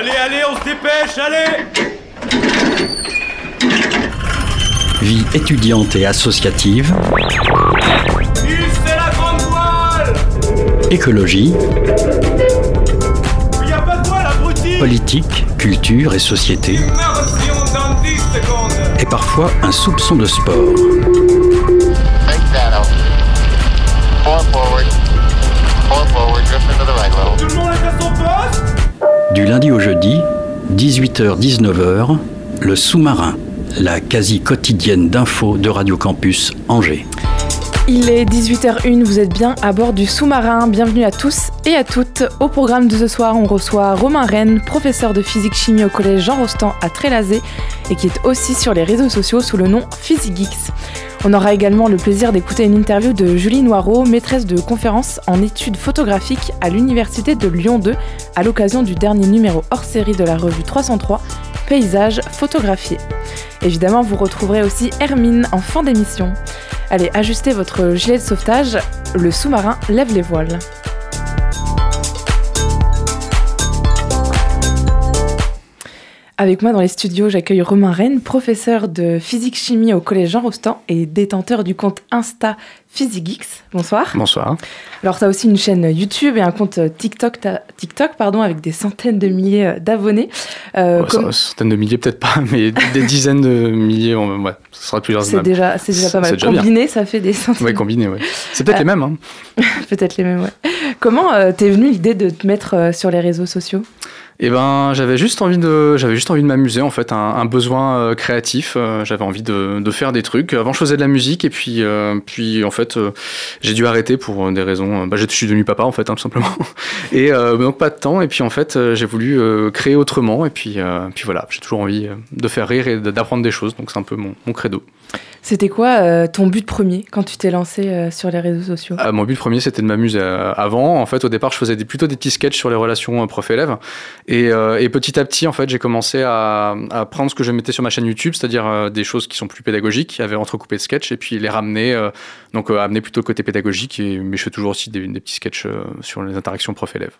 Allez, allez, on se dépêche, allez Vie étudiante et associative, c'est la grande voile écologie, Il y a pas de voile, abruti politique, culture et société, Merde, si on donne 10 secondes et parfois un soupçon de sport. Take that out. Four forward. Four forward. Drift into the right level. Du lundi au jeudi, 18h-19h, le sous-marin, la quasi quotidienne d'infos de Radio Campus Angers. Il est 18h01, vous êtes bien à bord du sous-marin. Bienvenue à tous et à toutes. Au programme de ce soir, on reçoit Romain Rennes, professeur de physique-chimie au collège Jean Rostand à Trélazé et qui est aussi sur les réseaux sociaux sous le nom PhysiGeeks. On aura également le plaisir d'écouter une interview de Julie Noireau, maîtresse de conférence en études photographiques à l'Université de Lyon 2, à l'occasion du dernier numéro hors série de la revue 303, Paysages photographiés. Évidemment, vous retrouverez aussi Hermine en fin d'émission. Allez, ajustez votre gilet de sauvetage, le sous-marin lève les voiles. Avec moi dans les studios, j'accueille Romain Rennes, professeur de physique-chimie au collège Jean Rostand et détenteur du compte Insta PhysiGeeks. Bonsoir. Bonsoir. Alors, tu as aussi une chaîne YouTube et un compte TikTok, TikTok pardon, avec des centaines de milliers euh, d'abonnés. Euh, Ouais, comme- ça- Centaines de milliers, peut-être pas, mais des dizaines de milliers, on- ouais, ce sera plus C'est raisonnable. déjà, c'est déjà pas C'est mal. déjà bien. Combiné, ça fait des centaines. Ouais, combiné, ouais. C'est peut-être Euh, les mêmes. Hein. Peut-être les mêmes, ouais. Comment euh, t'es venue l'idée de te mettre sur les réseaux sociaux? Et ben, j'avais juste envie de, j'avais juste envie de m'amuser en fait, un, besoin euh, créatif. euh, j'avais envie de, de faire des trucs. Avant, je faisais de la musique et puis, euh, puis en fait, j'ai dû arrêter pour des raisons. Bah, je suis devenu papa en fait, hein, tout simplement. Et donc pas de temps. Et puis en fait, j'ai voulu créer autrement. Et puis, puis voilà, j'ai toujours envie de faire rire et d'apprendre des choses. Donc c'est un peu mon credo. C'était quoi euh, ton but premier quand tu t'es lancé euh, sur les réseaux sociaux? Ah, mon but premier, c'était de m'amuser. euh, avant, en fait, au départ, je faisais des- plutôt des petits sketchs sur les relations prof-élève. Et, et petit à petit, en fait, j'ai commencé à, prendre ce que je mettais sur ma chaîne YouTube, c'est-à-dire des choses qui sont plus pédagogiques, avait entrecoupé de sketchs, et puis les ramener, donc amener plutôt le côté pédagogique. Et, mais je fais toujours aussi des, des petits sketchs sur les interactions prof-élève.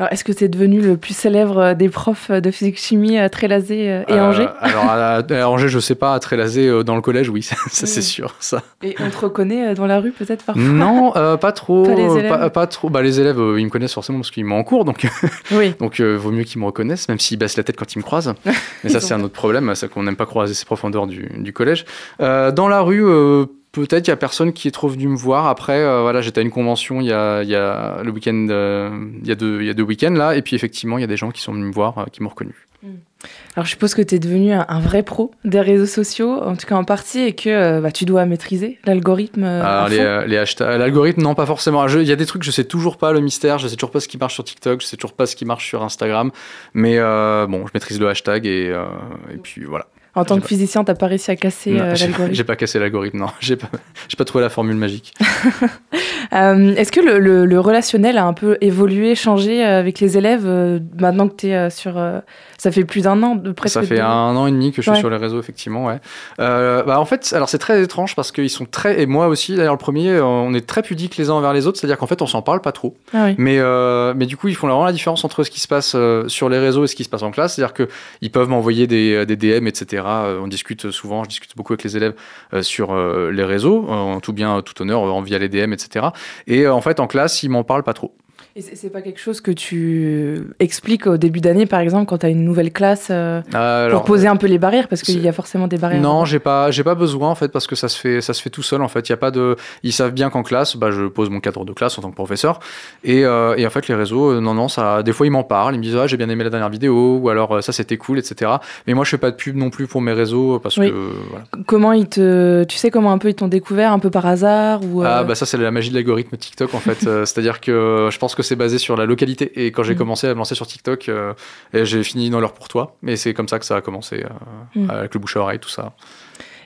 Alors, est-ce que t'es devenu le plus célèbre euh, des profs de physique-chimie à Trélazé euh, et Euh, Angers? Alors, à, à Angers, je sais pas, à Trélazé, euh, dans le collège, oui, ça, ça, c'est sûr, ça. Et on te reconnaît euh, dans la rue peut-être parfois? Non, euh, pas trop. Pas les euh, élèves pas, pas trop. Bah, les élèves, euh, ils me connaissent forcément parce qu'ils m'ont en cours, donc Oui. Donc, euh, vaut mieux qu'ils me reconnaissent, même s'ils baissent la tête quand ils me croisent. Mais ça, c'est un autre problème, c'est qu'on n'aime pas croiser ses profs en dehors du, du collège. Euh, dans la rue, euh, peut-être il y a personne qui est trop venu me voir. Après, euh, voilà, j'étais à une convention il y a, il y a le week-end, euh, il y a deux, il y a deux week-ends là, et puis effectivement, il y a des gens qui sont venus me voir, euh, qui m'ont reconnu. Alors, je suppose que t'es devenu un, un vrai pro des réseaux sociaux, en tout cas en partie, et que euh, bah, tu dois maîtriser l'algorithme. euh, à Alors, les, fond. euh, les hashtags, l'algorithme, non, pas forcément. Je- Il y a des trucs, je sais toujours pas le mystère, je sais toujours pas ce qui marche sur TikTok, je sais toujours pas ce qui marche sur Instagram. Mais euh, bon, je maîtrise le hashtag et, euh, et puis voilà. En tant que pas- physicien, t'as pas réussi à casser euh, l'algorithme. J'ai pas cassé l'algorithme, non. J'ai pas, pas trouvé la formule magique. Euh, Est-ce que le, le- le relationnel a un peu évolué, changé euh, avec les élèves maintenant que tu es sur. Ça fait plus d'un an, de presque. Ça fait un an et demi que je suis Ouais. sur les réseaux, effectivement, ouais. Euh, bah, en fait, alors c'est très étrange parce qu'ils sont très, et moi aussi, d'ailleurs, le premier, on est très pudiques les uns envers les autres, c'est-à-dire qu'en fait, on s'en parle pas trop. Ah oui. Mais, euh, mais du coup, ils font vraiment la différence entre ce qui se passe euh, sur les réseaux et ce qui se passe en classe. C'est-à-dire qu'ils peuvent m'envoyer des, des DM, etc. On discute souvent, je discute beaucoup avec les élèves sur les réseaux, en tout bien, tout honneur, euh, via les DM, etc. Et en fait, en classe, ils m'en parlent pas trop. Et c'est pas quelque chose que tu expliques au début d'année, par exemple, quand tu as une nouvelle classe, euh, Alors, pour poser un peu les barrières, parce qu'il y a forcément des barrières. Non, j'ai pas, j'ai pas besoin en fait parce que ça se fait, ça se fait tout seul en fait. Il y a pas de, ils savent bien qu'en classe, bah, je pose mon cadre de classe en tant que professeur et, euh, et en fait les réseaux, euh, non non, ça, des fois ils m'en parlent, ils me disent ah j'ai bien aimé la dernière vidéo ou alors euh, ça c'était cool etc. Mais moi je fais pas de pub non plus pour mes réseaux parce Oui. que voilà. Comment ils te. Tu sais comment un peu ils t'ont découvert, un peu par hasard ou, euh, Ah bah ça c'est la magie de l'algorithme TikTok en fait. Euh, C'est-à-dire que euh, je pense que c'est basé sur la localité et quand j'ai Mm. commencé à me lancer sur TikTok, euh, et j'ai fini dans l'heure pour toi. Mais c'est comme ça que ça a commencé euh, Mm. avec le bouche à oreille tout ça.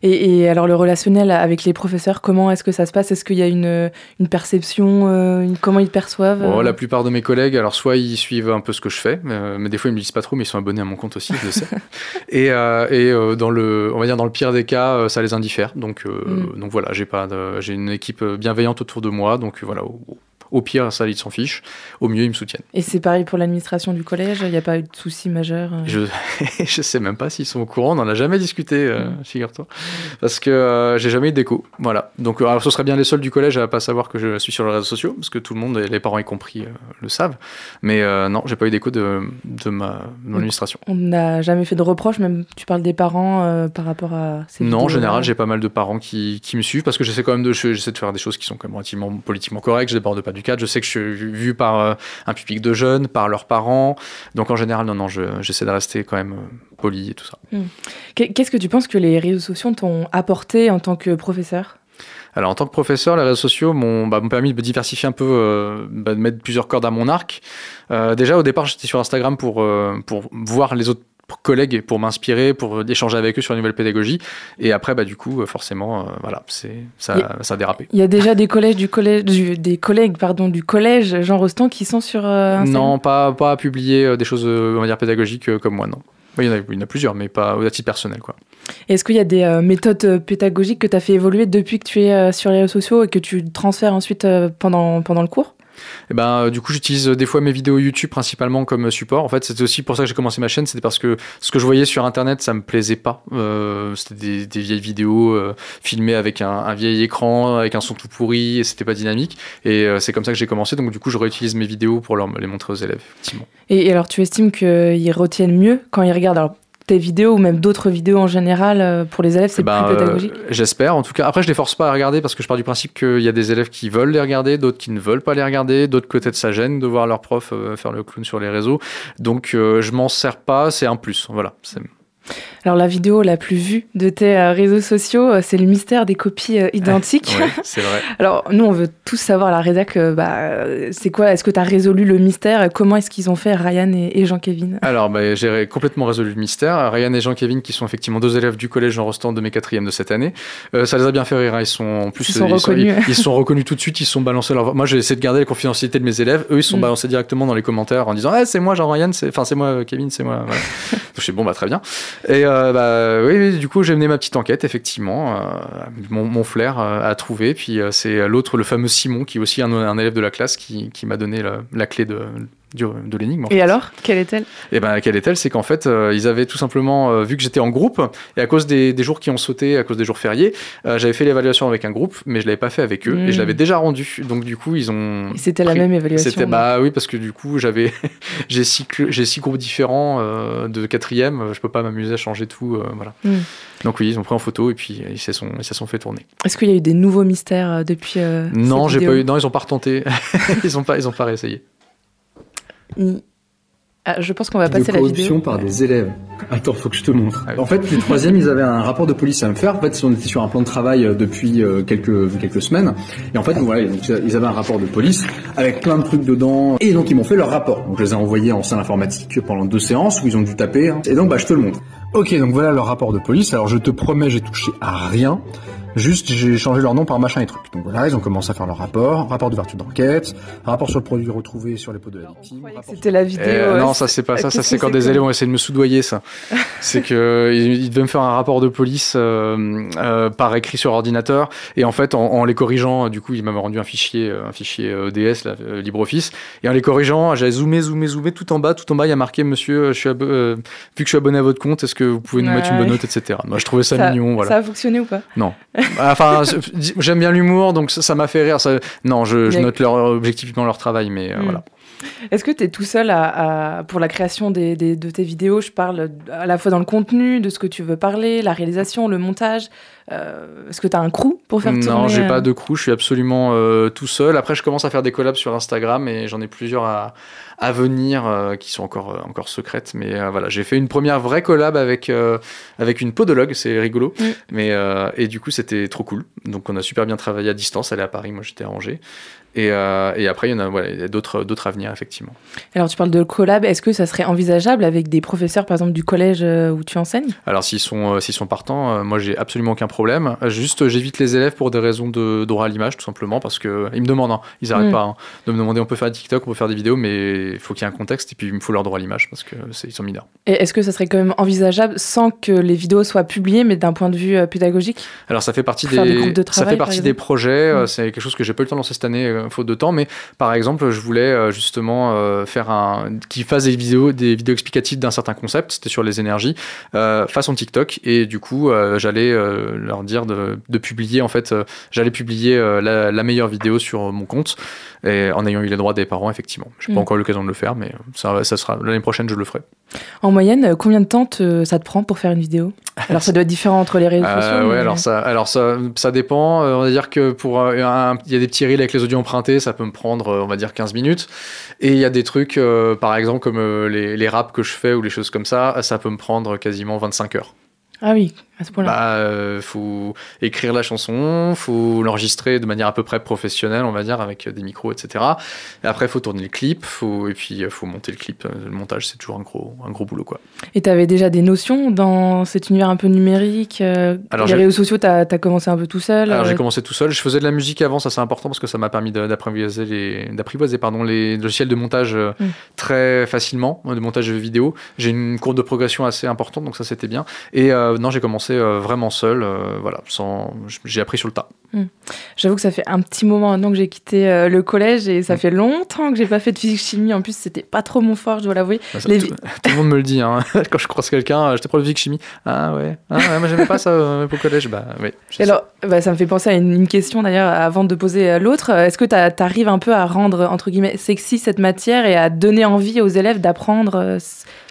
Et, et alors le relationnel avec les professeurs, comment est-ce que ça se passe? Est-ce qu'il y a une, une perception euh, une- Comment ils perçoivent Bon, euh? la plupart de mes collègues, alors soit ils suivent un peu ce que je fais, euh, mais des fois ils me disent pas trop, mais ils sont abonnés à mon compte aussi, je le sais. et et dans le, on va dire dans le pire des cas, ça les indiffère. Donc Mm. donc voilà, j'ai pas, j'ai une équipe bienveillante autour de moi, donc voilà. Au, Au pire, ça, ils s'en fichent. Au mieux, ils me soutiennent. Et c'est pareil pour l'administration du collège Il n'y a pas eu de soucis majeurs euh Je je sais même pas s'ils sont au courant. On n'en a jamais discuté, euh, Mm. figure-toi, parce que euh, j'ai jamais eu d'écho. Voilà. Donc, euh, alors, ce serait bien les seuls du collège à pas savoir que je suis sur les réseaux sociaux, parce que tout le monde, et les parents y compris, euh, le savent. Mais non, j'ai pas eu d'écho de, de ma de mon administration. On n'a jamais fait de reproches, même tu parles des parents par rapport à ces Non, en général, j'ai pas mal de parents qui, qui me suivent parce que j'essaie quand même de, j'essaie de faire des choses qui sont quand même relativement politiquement correctes. Je déborde pas du cadre. Je sais que je suis vu par euh, un public de jeunes, par leurs parents. Donc en général, non, non, je- j'essaie de rester quand même euh, poli et tout ça. Qu'est- Qu'est-ce que tu penses que les réseaux sociaux t'ont apporté en tant que professeur? Alors en tant que professeur, les réseaux sociaux m'ont bah, permis de me diversifier un peu, euh, bah, de mettre plusieurs cordes à mon arc. Euh, déjà au départ, j'étais sur Instagram pour, euh, pour voir les autres collègues pour m'inspirer, pour échanger avec eux sur une nouvelle pédagogie. Et après, bah, du coup, euh, forcément, euh, voilà, c'est ça, ça a dérapé. Il y a déjà des collèges du collège, du- des collègues pardon du collège Jean Rostand qui sont sur euh, Non, pas, pas à publier euh, des choses, on va dire, pédagogiques comme moi, non. Oui, il y, en a, il y en a plusieurs, mais pas à titre personnel, quoi. Est-ce qu'il y a des euh, méthodes pédagogiques que tu as fait évoluer depuis que tu es sur les réseaux sociaux et que tu transfères ensuite pendant, pendant le cours? Et ben, euh, du coup, j'utilise euh, des fois mes vidéos YouTube principalement comme euh, support. En fait, c'était aussi pour ça que j'ai commencé ma chaîne. C'était parce que ce que je voyais sur Internet, ça me plaisait pas. C'était des, vieilles vidéos filmées avec un, vieil écran, avec un son tout pourri, et c'était pas dynamique. Et c'est comme ça que j'ai commencé. Donc, du coup, je réutilise mes vidéos pour leur, les montrer aux élèves, effectivement. et, alors tu estimes qu'ils retiennent mieux quand ils regardent? Tes vidéos ou même d'autres vidéos en général euh, pour les élèves, c'est Ben, plus euh, pédagogique J'espère. En tout cas, après, je les force pas à regarder parce que je pars du principe qu'il y a des élèves qui veulent les regarder, d'autres qui ne veulent pas les regarder, d'autres peut-être ça gêne de voir leur prof euh, faire le clown sur les réseaux. Donc, euh, je m'en sers pas. C'est un plus. Voilà. Alors la vidéo la plus vue de tes euh, réseaux sociaux, euh, c'est le mystère des copies euh, identiques. Ouais, c'est vrai. Alors, nous, on veut tous savoir, la rédac, bah, c'est quoi Est-ce que tu as résolu le mystère Comment est-ce qu'ils ont fait, Ryan et, Jean-Kévin Alors, bah, j'ai complètement résolu le mystère. Ryan et Jean-Kévin, qui sont effectivement deux élèves du collège Jean Rostand de mes quatrièmes de cette année, euh, ça les a bien fait rire. hein. Ils sont en plus, Ils sont reconnus. ils, ils sont reconnus tout de suite. Ils sont balancés leur. Moi, j'ai essayé de garder la confidentialité de mes élèves. Eux, ils sont Mm. balancés directement dans les commentaires en disant, ah, c'est moi, Jean-Ryan, c'est, enfin, c'est moi, Kevin, c'est moi. Voilà. Donc, je suis bon, bah, très bien. Et euh, bah, du coup, j'ai mené ma petite enquête, effectivement. Euh, mon, flair euh, a trouvé. Puis c'est l'autre, le fameux Simon, qui est aussi un, élève de la classe, qui, m'a donné la clé de, du- de l'énigme. Et fait. alors Quelle est-elle? Et ben, quelle est-elle? C'est qu'en fait, euh, ils avaient tout simplement euh, vu que j'étais en groupe, et à cause des, des jours qui ont sauté, à cause des jours fériés, euh, j'avais fait l'évaluation avec un groupe, mais je l'avais pas fait avec eux, et je l'avais déjà rendu. Donc du coup, ils ont. C'était la même évaluation. C'était bah oui parce que du coup j'avais j'ai six j'ai six groupes différents euh, de quatrième, je peux pas m'amuser à changer tout, euh, voilà. Mm. Donc oui, ils ont pris en photo et puis ils se sont ils se sont fait tourner. Est-ce qu'il y a eu des nouveaux mystères depuis euh, Non, j'ai pas eu, non ils ont pas retenté, ils ont pas ils ont pas réessayé. Ni- Ah, Je pense qu'on va de passer la corruption vidéo. par des élèves. Attends, faut que je te montre. Ah oui. En fait, les troisièmes, ils avaient un rapport de police à me faire. En fait, on était sur un plan de travail euh, depuis euh, quelques quelques semaines. Et en fait, voilà, donc, ils avaient un rapport de police avec plein de trucs dedans. Et donc, ils m'ont fait leur rapport. Donc, je les ai envoyés en salle informatique pendant deux séances où ils ont dû taper. hein. Et donc, bah, je te le montre. Ok, donc voilà leur rapport de police. Alors, je te promets, j'ai touché à rien. Juste, j'ai changé leur nom par machin et truc. Donc voilà, ils ont commencé à faire leur rapport, rapport d'ouverture d'enquête, rapport sur le produit retrouvé sur les pots de la victime. C'était la vidéo. Eh, euh, non, ça c'est pas euh, ça. Ça c'est quand des élèves ont essayé de me soudoyer. Ça, c'est que ils, ils devaient me faire un rapport de police euh, euh, par écrit sur ordinateur. Et en fait, en, en les corrigeant, du coup, ils m'avaient rendu un fichier, euh, un fichier euh, ODS, là, euh, LibreOffice. Et en les corrigeant, j'avais zoomé, zoomé, zoomé tout en bas, tout en bas, il y a marqué Monsieur, je suis euh, vu que je suis abonné à votre compte, est-ce que vous pouvez nous mettre une bonne note, etc. Moi, je trouvais ça, ça, mignon, voilà. ça a fonctionné ou pas? Enfin, j'aime bien l'humour, donc ça m'a fait rire. Ça... Non, je, note leur, objectivement leur travail, mais euh, Hmm. voilà. Est-ce que tu es tout seul à, à- pour la création des, des- de tes vidéos? Je parle à la fois dans le contenu, de ce que tu veux parler, la réalisation, le montage. Euh, Est-ce que tu as un crew pour faire tourner Non, j'ai euh, pas de crew, je suis absolument euh, tout seul. Après, je commence à faire des collabs sur Instagram et j'en ai plusieurs à, à venir euh, qui sont encore, euh, encore secrètes. Mais euh, voilà, j'ai fait une première vraie collab avec, euh, avec une podologue, c'est rigolo. Mm. Mais, euh, et du coup, c'était trop cool. Donc, on a super bien travaillé à distance. Elle est à Paris, moi j'étais à Angers. Et, euh, et après, il y en a, voilà, d'autres, d'autres à venir, effectivement. Alors, tu parles de collab. Est-ce que ça serait envisageable avec des professeurs, par exemple, du collège euh, où tu enseignes? Alors, s'ils sont, euh, s'ils sont partants, euh, moi j'ai absolument aucun problème. Juste, j'évite les élèves pour des raisons de droit à l'image, tout simplement, parce que ils me demandent, hein, ils n'arrêtent Mm. pas hein, de me demander, on peut faire des TikTok, on peut faire des vidéos, mais il faut qu'il y ait un contexte et puis il me faut leur droit à l'image parce que c'est- ils sont mineurs. Et est-ce que ça serait quand même envisageable sans que les vidéos soient publiées, mais d'un point de vue euh, pédagogique? Alors ça fait partie des ça fait par partie des projets. euh, Mm. C'est quelque chose que j'ai pas eu le temps de lancer cette année euh, faute de temps, mais par exemple, je voulais justement faire un qui fasse des vidéos, des vidéos explicatives d'un certain concept. C'était sur les énergies euh, façon TikTok et du coup j'allais leur dire de, de publier en fait, euh, j'allais publier euh, la, la meilleure vidéo sur mon compte et en ayant eu les droits des parents effectivement. J'ai Mm. pas encore eu l'occasion de le faire, mais ça, ça sera l'année prochaine je le ferai. En moyenne, euh, combien de temps te- ça te prend pour faire une vidéo? Alors ça doit être différent entre les réseaux Euh, sociaux. ouais, mais- alors ça, alors ça, ça dépend. Euh, on va dire que pour euh, il y a des petits reels avec les audios empruntés, ça peut me prendre, euh, on va dire 15 minutes. Et il y a des trucs, euh, par exemple comme euh, les, les raps que je fais ou les choses comme ça, ça peut me prendre quasiment 25 heures. Ah oui, à ce point-là. Bah, euh, faut écrire la chanson, faut l'enregistrer de manière à peu près professionnelle, on va dire, avec des micros, etc. Et après, faut tourner le clip, faut, et puis euh, faut monter le clip. Le montage, c'est toujours un gros, un gros boulot, quoi. Et tu avais déjà des notions dans cet univers un peu numérique euh, Alors, Les réseaux sociaux, tu as, commencé un peu tout seul Alors euh, j'ai commencé tout seul. Je faisais de la musique avant, ça c'est important parce que ça m'a permis d'apprivoiser les, d'apprivoiser pardon les logiciels de montage euh, Mm. très facilement, de montage vidéo. J'ai une courbe de progression assez importante, donc ça c'était bien. Et euh, non, j'ai commencé euh, vraiment seul, euh, voilà, sans, j'ai appris sur le tas. J'avoue que ça fait un petit moment maintenant que j'ai quitté euh, le collège et ça fait longtemps que j'ai pas fait de physique-chimie. En plus, c'était pas trop mon fort, je dois l'avouer. Les tout, tout le monde me le dit hein. quand je croise quelqu'un. J'étais prof de physique chimie. Ah ouais, ah ouais, moi j'aimais pas ça euh, au collège. Bah oui. alors, bah, ça me fait penser à une, une question d'ailleurs avant de poser l'autre. Est-ce que tu arrives un peu à rendre entre guillemets sexy cette matière et à donner envie aux élèves d'apprendre euh,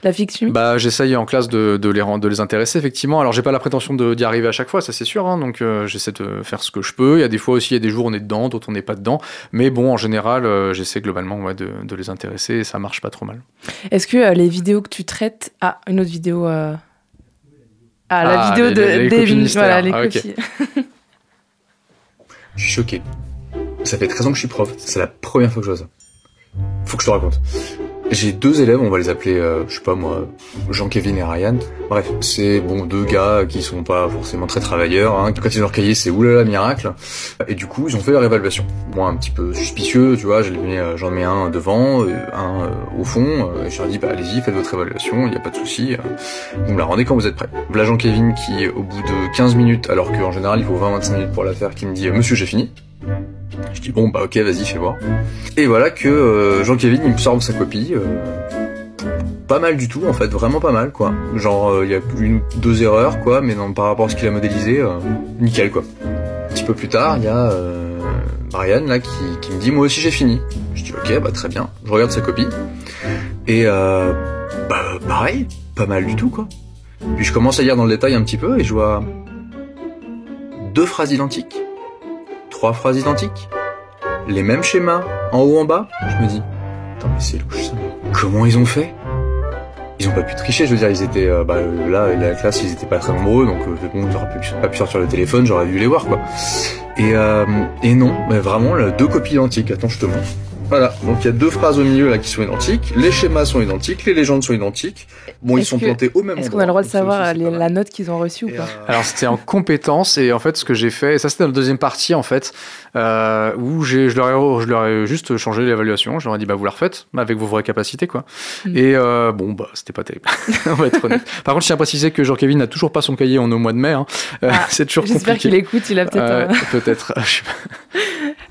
la physique-chimie Bah, j'essaye en classe de, de les rendre- de les intéresser effectivement. Alors j'ai pas la prétention de- d'y arriver à chaque fois, ça c'est sûr. hein. donc euh, j'essaie de faire ce que je peux. Il y a des fois aussi, il y a des jours où on est dedans, d'autres on n'est pas dedans. Mais bon, en général, euh, j'essaie globalement ouais, de, de les intéresser et ça marche pas trop mal. Est-ce que euh, les vidéos que tu traites. Ah, une autre vidéo. euh, Ah, la Ah, vidéo les- de les- les des-. Voilà, les Ah. Je suis choqué. Ça fait 13 ans que je suis prof. C'est la première fois que je vois ça. Faut que je te raconte. J'ai deux élèves, on va les appeler, euh, je sais pas moi, Jean-Kevin et Ryan. Bref, c'est bon deux gars qui sont pas forcément très travailleurs. Hein. Quand ils ont leur cahier, c'est oulala miracle. Et du coup, ils ont fait leur évaluation. Moi, un petit peu suspicieux, tu vois, euh, j'en mets un devant, euh, un au fond. et je leur dis, bah allez-y, faites votre évaluation, il n'y a pas de souci. Vous me la rendez quand vous êtes prêts. Voilà Jean-Kevin qui, au bout de 15 minutes, alors qu'en général il faut 20-25 minutes pour la faire, qui me dit, monsieur, j'ai fini. Je dis bon bah ok vas-y fais voir. Et voilà que euh, Jean-Kévin il me sort sa copie. euh, pas mal du tout en fait, vraiment pas mal quoi. Genre euh, il y a une deux erreurs quoi, mais par rapport à ce qu'il a modélisé, nickel quoi. Un petit peu plus tard, il y a Brian là qui, me dit moi aussi j'ai fini. Je dis ok bah très bien. Je regarde sa copie et bah pareil, pas mal du tout quoi. Puis je commence à lire dans le détail un petit peu et je vois deux phrases identiques trois phrases identiques, les mêmes schémas, en haut, en bas. Je me dis, attends, mais c'est louche ça. Comment ils ont fait? Ils ont pas pu tricher, je veux dire, ils étaient, euh, bah, là, la classe, ils étaient pas très nombreux, donc euh, bon, j'aurais pu, pas pu sortir le téléphone, j'aurais dû les voir, quoi. Et, euh, et non, mais vraiment, deux copies identiques. Attends, je te montre. Voilà, donc il y a deux phrases au milieu là qui sont identiques, les schémas sont identiques, les légendes sont identiques. Bon, ils Est-ce sont que- plantés au même Est-ce endroit. qu'on a le droit de savoir aussi, les- pas la note qu'ils ont reçue ou pas euh, Alors c'était en compétence et en fait ce que j'ai fait, et ça c'était dans la deuxième partie en fait, euh, où j'ai, je, leur ai, je leur ai juste changé l'évaluation, je leur ai dit bah vous la refaites avec vos vraies capacités quoi. Mm. Et euh, bon bah c'était pas terrible, on va être honnête. Par contre je tiens à préciser que Jean-Kévin n'a toujours pas son cahier, on est au mois de mai, hein. Euh, Ah, c'est toujours J'espère qu'il compliqué. écoute, il a peut-être. Euh, euh, peut-être.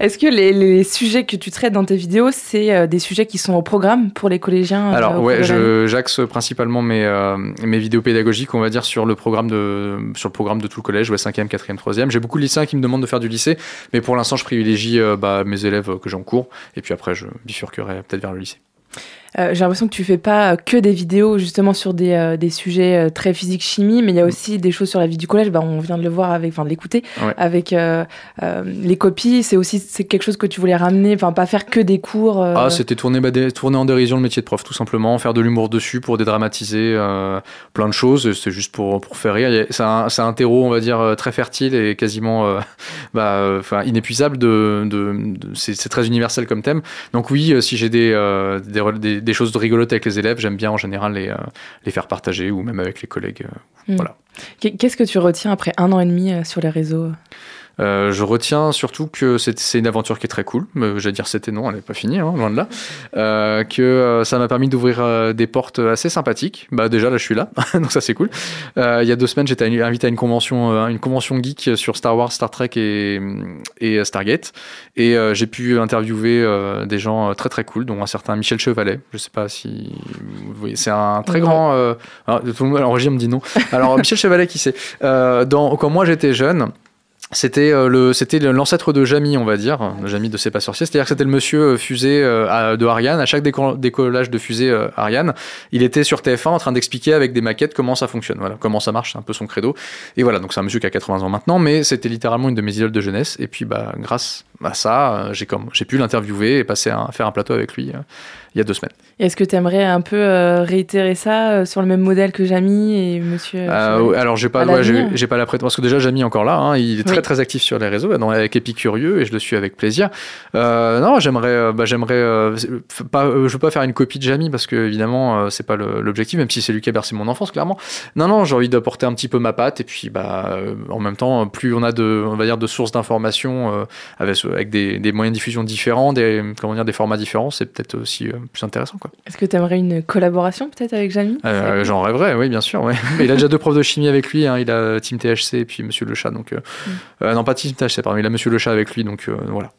Est-ce que les, les sujets que tu traites dans tes vidéos, c'est euh, des sujets qui sont au programme pour les collégiens euh, Alors ouais, j'axe principalement mes, euh, mes vidéos pédagogiques, on va dire, sur le programme de, sur le programme de tout le collège, ouais, 5e, 4e, 3e. J'ai beaucoup de lycéens qui me demandent de faire du lycée, mais pour l'instant, je privilégie euh, bah, mes élèves que j'ai en cours, et puis après, je bifurquerai peut-être vers le lycée. Euh, J'ai l'impression que tu fais pas euh, que des vidéos justement sur des, euh, des sujets très physique-chimie, mais il y a aussi des choses sur la vie du collège. Bah, on vient de le voir avec, enfin de l'écouter, Ouais. avec euh, les copies. C'est aussi c'est quelque chose que tu voulais ramener, enfin pas faire que des cours. Ah, c'était tourner, bah, des- tourner en dérision le métier de prof, tout simplement, faire de l'humour dessus pour dédramatiser plein de choses. C'est juste pour, pour faire rire. C'est un, un terreau, on va dire, très fertile et quasiment bah, inépuisable. De, de, de- c'est très universel comme thème. Donc oui, si j'ai des, des, des choses de rigolotes avec les élèves, j'aime bien en général les, euh, les faire partager ou même avec les collègues. euh, Mm. Voilà. Qu'est- Qu'est-ce que tu retiens après un an et demi euh, sur les réseaux? Euh, je retiens surtout que c'est une aventure qui est très cool. Euh, J'allais dire c'était non, elle n'est pas finie, hein, loin de là. Euh, que ça m'a permis d'ouvrir des portes assez sympathiques. Bah déjà là je suis là, donc ça c'est cool. Il y a deux semaines j'étais invité à une convention, une convention geek sur Star Wars, Star Trek et, et Stargate, et j'ai pu interviewer des gens très très cool, dont un certain Michel Chevalet. Je sais pas si vous voyez, c'est un très grand. alors, tout le monde, alors, Roger me dit non. Alors Michel Chevalet qui c'est? Dans quand moi j'étais jeune. C'était euh, le c'était le- l'ancêtre de Jamie, on va dire, le Jamie de C'est pas sorcier. C'est-à-dire que c'était le monsieur euh, fusée euh, de Ariane. À chaque déco- décollage de fusée Ariane, il était sur TF1 en train d'expliquer avec des maquettes comment ça fonctionne, voilà, comment ça marche, c'est un peu son credo. Et voilà, donc c'est un monsieur qui a 80 ans maintenant, mais c'était littéralement une de mes idoles de jeunesse. Et puis bah grâce à ça, j'ai comme j'ai pu l'interviewer et passer à faire un plateau avec lui il y a deux semaines. Est-ce que tu aimerais un peu euh, réitérer ça euh, sur le même modèle que Jamie et monsieur Euh, ouais, alors j'ai pas, ouais, j'ai, pas la prétention parce que déjà Jamie est encore là, hein, il est très Oui. très actif sur les réseaux, dans, avec Épicurieux et je le suis avec plaisir. Euh, non, j'aimerais, bah, j'aimerais, pas, je veux pas faire une copie de Jamie parce que évidemment c'est pas l'objectif, même si c'est lui qui a bercé mon enfance clairement. Non non, j'ai envie d'apporter un petit peu ma patte et puis bah en même temps plus on a de, on va dire de sources d'informations avec, avec des, des moyens de diffusion différents, des comment dire des formats différents, c'est peut-être aussi plus intéressant quoi. Est-ce que tu aimerais une collaboration peut-être avec Jamie Euh, J'en rêverais, oui, bien sûr. Ouais. Mais il a déjà deux profs de chimie avec lui. hein. Il a Team THC et puis Monsieur Le Chat. Donc, euh, euh, non, pas Team THC, pardon. Il a Monsieur Le Chat avec lui. Donc, euh, voilà.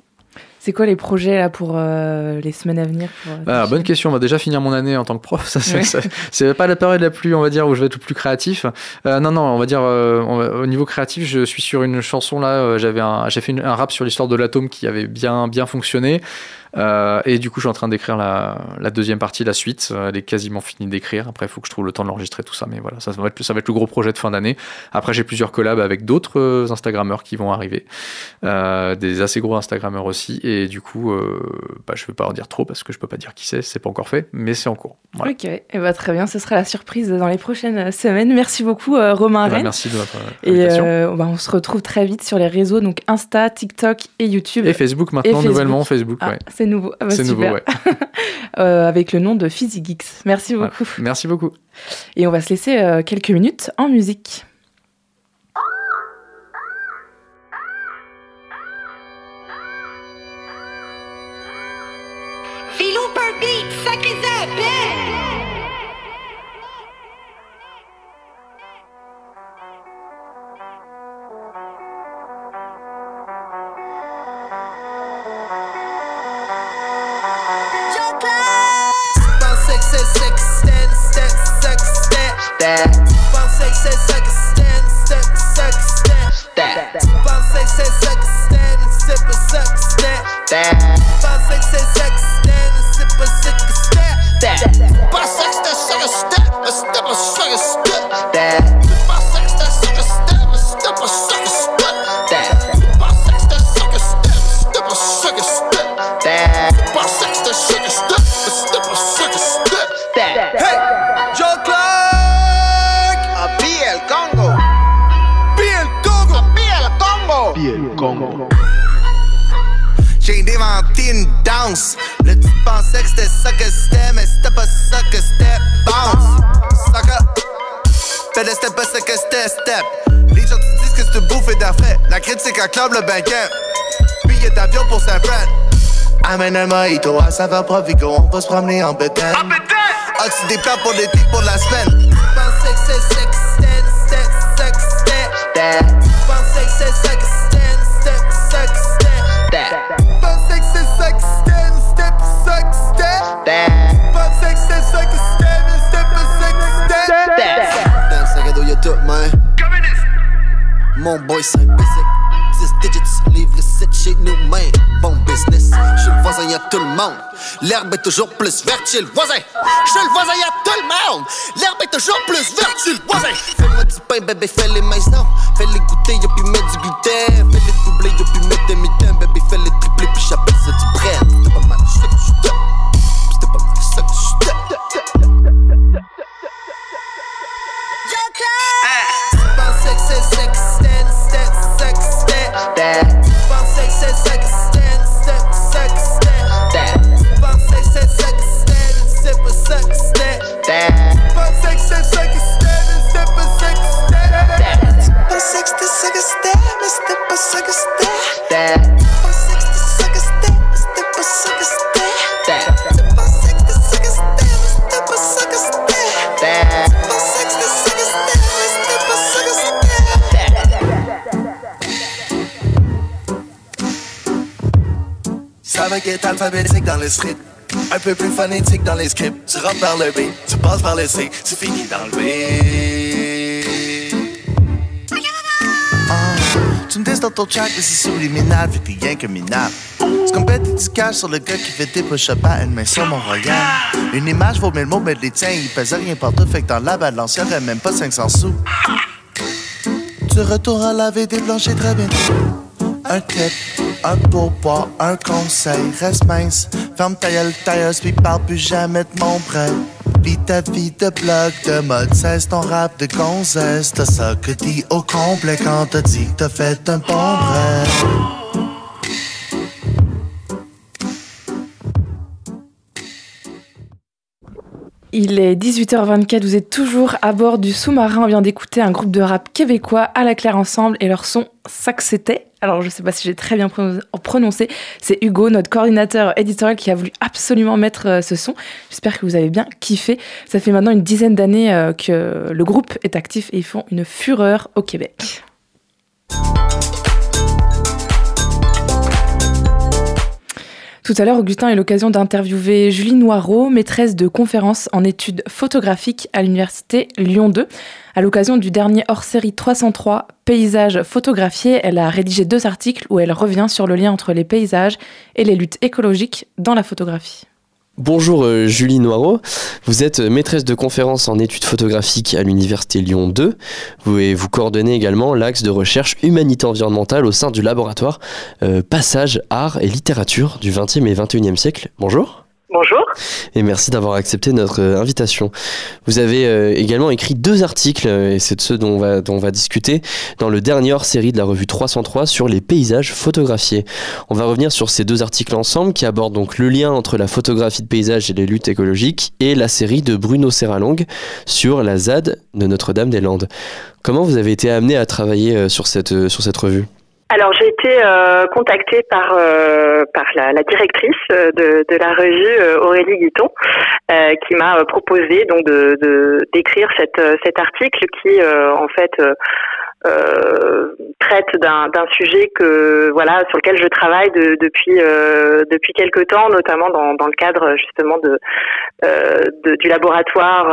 C'est quoi les projets là pour euh, les semaines à venir pour, euh, Ah, bonne question. On va déjà finir mon année en tant que prof. Ça, c'est, Ouais. ça- c'est pas la période la plus, on va dire, où je vais être le plus créatif. Euh, non, non, on va dire, euh, on va- au niveau créatif, je suis sur une chanson là. euh, j'avais un, j'ai fait une- un rap sur l'histoire de l'atome qui avait bien, bien fonctionné. Euh, et du coup, je suis en train d'écrire la, la deuxième partie, la suite. Euh, Elle est quasiment finie d'écrire. Après, il faut que je trouve le temps de l'enregistrer, tout ça. Mais voilà, ça, va être, ça va être le gros projet de fin d'année. Après, j'ai plusieurs collabs avec d'autres euh, Instagrammeurs qui vont arriver. Euh, des assez gros Instagrammeurs aussi. Et du coup, euh, bah, je ne vais pas en dire trop parce que je peux pas dire qui c'est. C'est pas encore fait, mais c'est en cours. Voilà. Ok, et bah, très bien, ce sera la surprise dans les prochaines semaines. Merci beaucoup Romain Eh ben, Rennes. merci de votre Et invitation. euh, bah, on se retrouve très vite sur les réseaux, donc Insta, TikTok et YouTube. Et Facebook maintenant, Facebook. nouvellement Facebook. Ah, ouais. C'est nouveau. Ah bah, c'est nouveau, super. ouais. Euh, avec le nom de PhysiGeeks. Merci Voilà. beaucoup. Merci beaucoup. Et on va se laisser euh, quelques minutes en musique. Filou per beat, sacré step. Pensais que c'est sex, stand, step, sex, step. Pensais que c'était sex, step, step, sex, step. Pensais que c'était sex, step, step, sex, step. Pensais que c'était sex, step, step, sex, step. Pensais que c'était sex, step, step, sex, step. Hey, Joe Clark. A pie el Congo. Pie el Congo. A pie el Congo. J'ai inventé une danse. Là, tu pensais que c'était ça que c'était, mais c'était pas ça que c'était. Bounce. Sucker. Fais le step, pas ça que c'était, step. Les gens te disent que c'est une bouffée d'affrait. La critique acclame le banquet. Billet d'avion pour Saint-Fran. Amène un mojito à saveur Provigo. On va se promener en bétail. Oxy des plans pour l'été, pour la semaine. Pensais que c'est sex, stand, step, sex, step. Pensais que c'est sex, stand, step, sex, Mon boy, c'est basic. 10 digits, livre le 7 chez nous, man. Bon business. Chez le voisin, y'a tout le monde. L'herbe est toujours plus verte chez le voisin. Chez le voisin, y'a tout le monde. L'herbe est toujours plus verte chez le voisin. Fais-moi du pain, bébé, fais-les maisons. Fais-les goûter, y'a puis mettre du gluten. Fais-les doubler, y'a puis mettre des mitaines. Bébé, fais-les tripler, puis j'appelle ça du bread. Ça va être alphabétique dans le street. Un peu plus phonétique dans les scripts. Tu rentres par le B, tu passes par le C, tu finis dans le B. tu me dis dans ton track, mais c'est subliminal, fait que rien que minable. C'est comme du cash sur le gars qui fait des push-up à une main sur mon royal. Une image vaut mille mots, mais les tiens, ils pèsent rien partout, fait que dans la balance, y'aurait même pas 500 sous. Tu retournes à laver des planchers très bientôt. Un tip, un pourboire, un conseil, reste mince. Ferme ta gueule, tailleuse, puis parle plus jamais de mon prêt. Vis ta vie de blog, de mode, cesse ton rap de gonzesse. T'as ça que dit au complet quand t'as dit que t'as fait un bon prêt. Il est 18h24, vous êtes toujours à bord du sous-marin. On vient d'écouter un groupe de rap québécois à la claire ensemble et leur son Saxétait. Alors je sais pas si j'ai très bien pronon- prononcé. C'est Hugo, notre coordinateur éditorial, qui a voulu absolument mettre euh, ce son. J'espère que vous avez bien kiffé. Ça fait maintenant une dizaine d'années euh, que le groupe est actif et ils font une fureur au Québec. Tout à l'heure, Augustin a eu l'occasion d'interviewer Julie Noireau, maîtresse de conférences en études photographiques à l'université Lyon 2. À l'occasion du dernier hors-série 303 Paysages photographiés, elle a rédigé deux articles où elle revient sur le lien entre les paysages et les luttes écologiques dans la photographie. Bonjour euh, Julie Noireau, vous êtes euh, maîtresse de conférences en études photographiques à l'Université Lyon 2 vous, et vous coordonnez également l'axe de recherche humanité environnementale au sein du laboratoire euh, Passage, Art et Littérature du 20e et 21e siècle. Bonjour Bonjour. et merci d'avoir accepté notre euh, invitation. Vous avez euh, également écrit deux articles, euh, et c'est de ceux dont on, va, discuter, dans le dernier hors-série de la revue 303 sur les paysages photographiés. On va revenir sur ces deux articles ensemble qui abordent donc le lien entre la photographie de paysage et les luttes écologiques et la série de Bruno Serralong sur la ZAD de Notre-Dame-des-Landes. Comment vous avez été amené à travailler sur cette, sur cette revue? Alors j'ai été euh, contactée par euh, par la, la directrice euh, de, de la revue euh, Aurélie Guiton euh, qui m'a euh, proposé donc de de- d'écrire cette euh, cet article qui en fait euh, traite d'un sujet que voilà sur lequel je travaille de- depuis euh, depuis quelque temps notamment dans dans le cadre justement de, euh, de- du laboratoire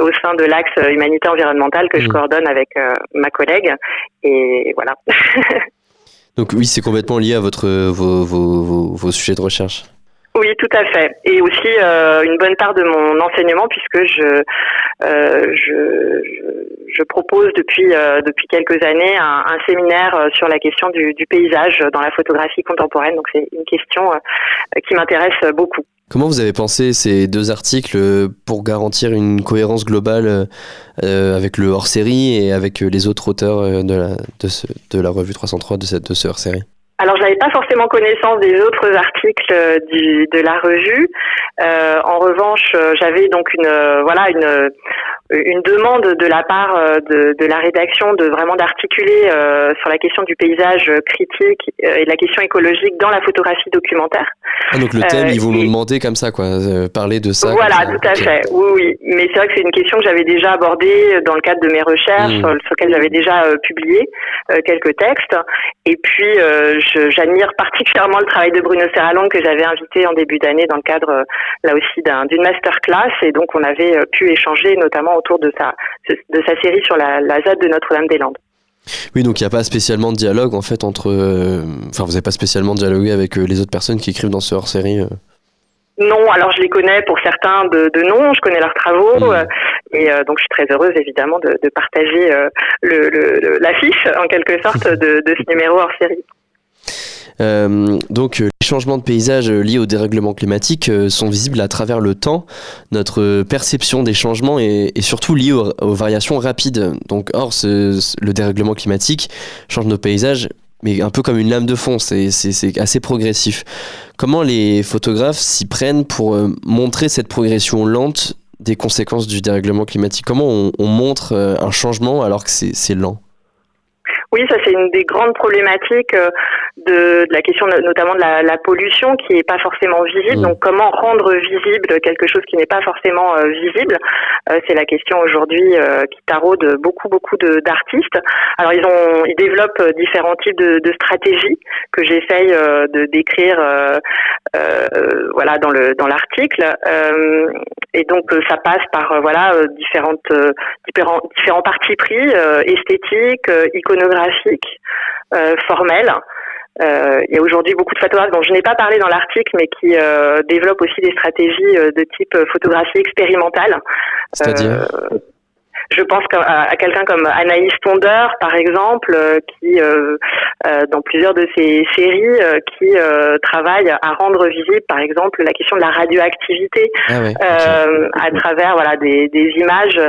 au sein de l'axe humanité environnementale que je Mhm. coordonne avec ma collègue et voilà Donc oui, c'est complètement lié à votre, vos, vos, vos, vos sujets de recherche. Oui, tout à fait. Et aussi euh, une bonne part de mon enseignement puisque je euh, je, propose depuis euh, depuis quelques années un, séminaire sur la question du, paysage dans la photographie contemporaine. Donc c'est une question qui m'intéresse beaucoup. Comment vous avez pensé ces deux articles pour garantir une cohérence globale avec le hors-série et avec les autres auteurs de, la, de la revue 303 de, cette, de ce hors-série? Alors, j'avais pas forcément connaissance des autres articles euh, de la revue. Euh, en revanche, euh, j'avais donc une voilà une une demande de la part euh, de, de la rédaction de vraiment d'articuler euh, sur la question du paysage critique euh, et de la question écologique dans la photographie documentaire. Ah, donc le thème, Euh, ils vous l'ont et- demandé comme ça, quoi, euh, parler de ça. voilà, tout à fait. Oui, oui. Mais c'est vrai que c'est une question que j'avais déjà abordée dans le cadre de mes recherches, Mm. sur, sur lesquelles j'avais déjà publié quelques textes. Et puis, j'admire particulièrement le travail de Bruno Serralong que j'avais invité en début d'année dans le cadre, là aussi, d'un- d'une masterclass. Et donc, on avait pu échanger notamment autour de sa, de sa série sur la, la ZAD de Notre-Dame-des-Landes. Oui, donc il n'y a pas spécialement de dialogue en fait entre. euh, Enfin, vous n'avez pas spécialement dialogué avec euh, les autres personnes qui écrivent dans ce hors-série. euh? Non, alors je les connais pour certains de, de nom, je connais leurs travaux Mm. euh, et donc je suis très heureuse évidemment de, de partager euh, le, le, le- l'affiche en quelque sorte de, de ce numéro hors série. Euh, donc, euh, les changements de paysage euh, liés au dérèglement climatique euh, sont visibles à travers le temps. Notre euh, perception des changements est, surtout liée aux, variations rapides. Donc, or, le dérèglement climatique change nos paysages, mais un peu comme une lame de fond. C'est assez progressif. Comment les photographes s'y prennent pour euh, montrer cette progression lente des conséquences du dérèglement climatique? Comment on, on montre euh, un changement alors que c'est lent? Oui, ça c'est une des grandes problématiques euh, de, de la question no- notamment de la, la pollution qui n'est pas forcément visible. Mm. Donc comment rendre visible quelque chose qui n'est pas forcément euh, visible? Euh, C'est la question aujourd'hui euh, qui taraude beaucoup beaucoup d'artistes. Alors ils ont ils développent différents types de, de stratégies que j'essaye de décrire voilà dans le dans l'article. Et donc ça passe par voilà différentes différents différents partis pris esthétiques, iconographiques, formels. Euh, il y a aujourd'hui beaucoup de photographes dont je n'ai pas parlé dans l'article, mais qui euh, développent aussi des stratégies euh, de type photographie expérimentale. C'est-à-dire? Je pense à, à quelqu'un comme Anaïs Tonder, par exemple, euh, qui, euh, euh, dans plusieurs de ses séries, euh, qui euh, travaille à rendre visible, par exemple, la question de la radioactivité Ah euh, à travers voilà des, des images.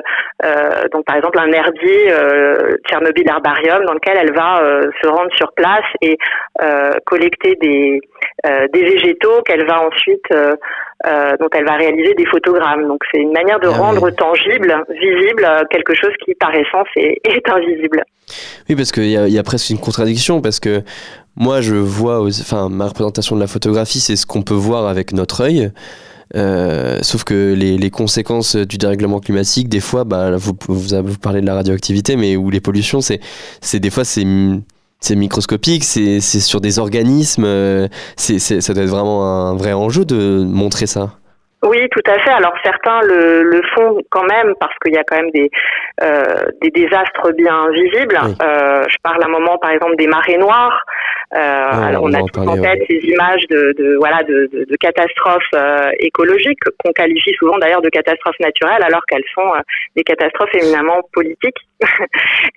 euh, donc, par exemple, un herbier euh, Tchernobyl Herbarium, dans lequel elle va euh, se rendre sur place et euh, collecter des euh, des végétaux qu'elle va ensuite euh, dont elle va réaliser des photogrammes. Donc c'est une manière de Ah rendre tangible, visible euh, quelque chose qui par essence est, est invisible. Oui, parce qu'il y, a- il y a presque une contradiction, parce que moi, je vois, enfin, ma représentation de la photographie, c'est ce qu'on peut voir avec notre œil. Euh, sauf que les, les conséquences du dérèglement climatique, des fois, bah, vous, vous, vous parlez de la radioactivité, mais ou les pollutions, c'est, c'est des fois c'est, c'est microscopique, c'est, sur des organismes, euh, c'est, c'est- ça doit être vraiment un vrai enjeu de montrer ça. Oui, tout à fait. Alors certains le, le font quand même parce qu'il y a quand même des euh, des désastres bien visibles. Oui. Euh, je parle à un moment, par exemple, des marées noires. Euh, alors on a tous en tête ces images de, de voilà de, de, de catastrophes euh, écologiques qu'on qualifie souvent d'ailleurs de catastrophes naturelles alors qu'elles sont euh, des catastrophes éminemment politiques.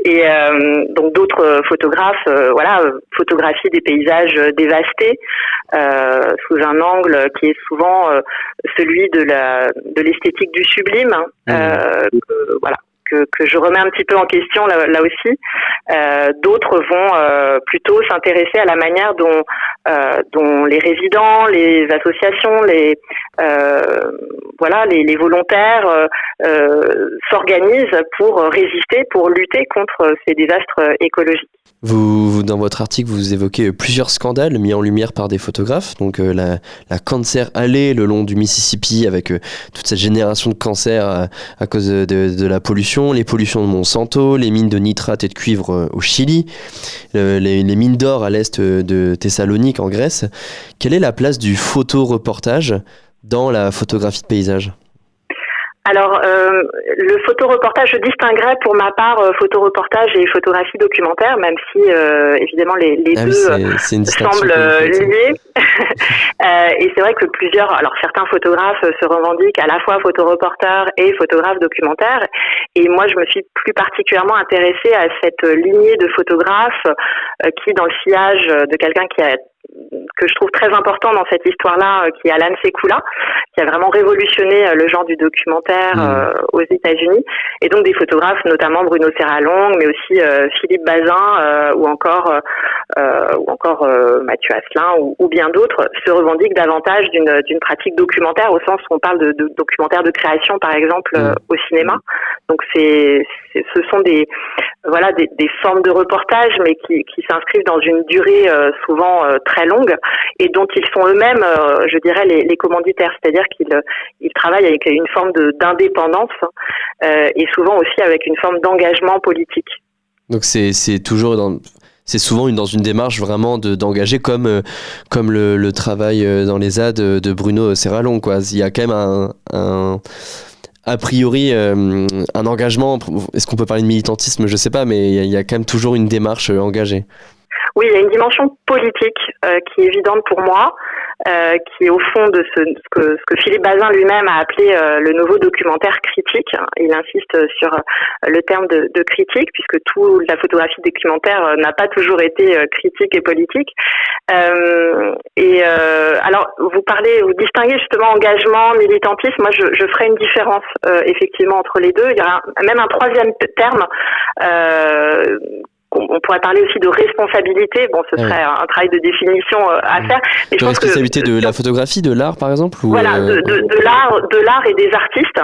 Et euh, donc d'autres photographes, euh, voilà, photographient des paysages dévastés euh, sous un angle qui est souvent euh, celui de la de l'esthétique du sublime. Euh, que, voilà. Que, je remets un petit peu en question là, aussi. Euh, D'autres vont euh, plutôt s'intéresser à la manière dont, euh, les résidents, les associations, les voilà, les, volontaires s'organisent pour résister, pour lutter contre ces désastres écologiques. Vous, dans votre article, vous évoquez plusieurs scandales mis en lumière par des photographes. Donc la, Cancer Alley le long du Mississippi avec toute cette génération de cancers à, cause de la pollution, les pollutions de Monsanto, les mines de nitrate et de cuivre euh, au Chili, les, les mines d'or à l'est euh, de Thessalonique en Grèce. Quelle est la place du photoreportage dans la photographie de paysage? Alors, euh, le photoreportage, je distinguerais pour ma part euh, photoreportage et photographie documentaire, même si euh, évidemment les, les Ah deux semblent euh, liés. Euh, et c'est vrai que plusieurs, alors certains photographes se revendiquent à la fois photoreporteurs et photographes documentaires. Et moi, je me suis plus particulièrement intéressée à cette lignée de photographes qui, dans le sillage de quelqu'un qui a que je trouve très important dans cette histoire-là, euh, qui est Alan Sekula, qui a vraiment révolutionné euh, le genre du documentaire euh, aux États-Unis, et donc des photographes, notamment Bruno Serralong, mais aussi Philippe Bazin ou encore ou encore Mathieu Asselin ou, ou bien d'autres, se revendiquent davantage d'une d'une pratique documentaire au sens où on parle de, de documentaire de création, par exemple, euh, au cinéma. Donc c'est ce sont des voilà des, des formes de reportage, mais qui, qui s'inscrivent dans une durée souvent euh, longue et dont ils sont eux-mêmes, euh, je dirais, les, commanditaires, c'est-à-dire qu'ils euh, ils travaillent avec une forme d'indépendance euh, et souvent aussi avec une forme d'engagement politique. Donc c'est toujours c'est souvent une, dans une démarche vraiment de d'engager comme comme le, travail dans les ZAD de, Bruno Serralon. Il y a quand même un, a priori un engagement. Est-ce qu'on peut parler de militantisme? Je sais pas, mais il y, a- quand même toujours une démarche engagée. Oui, il y a une dimension politique euh, qui est évidente pour moi, euh, qui est au fond de ce, ce que, ce que Philippe Bazin lui-même a appelé euh, le nouveau documentaire critique. Il insiste sur euh, le terme de, de critique, puisque tout la photographie documentaire euh, n'a pas toujours été euh, critique et politique. Et alors, vous parlez, vous distinguez justement engagement, militantisme. Moi, je, je ferai une différence effectivement entre les deux. Il y aura même un troisième terme. Euh, on pourrait parler aussi de responsabilité. Bon, ce serait un, un travail de définition euh, à faire. Mais De je pense que responsabilité de la photographie, de l'art par exemple ou, voilà, euh, de, de, de l'art, de l'art et des artistes.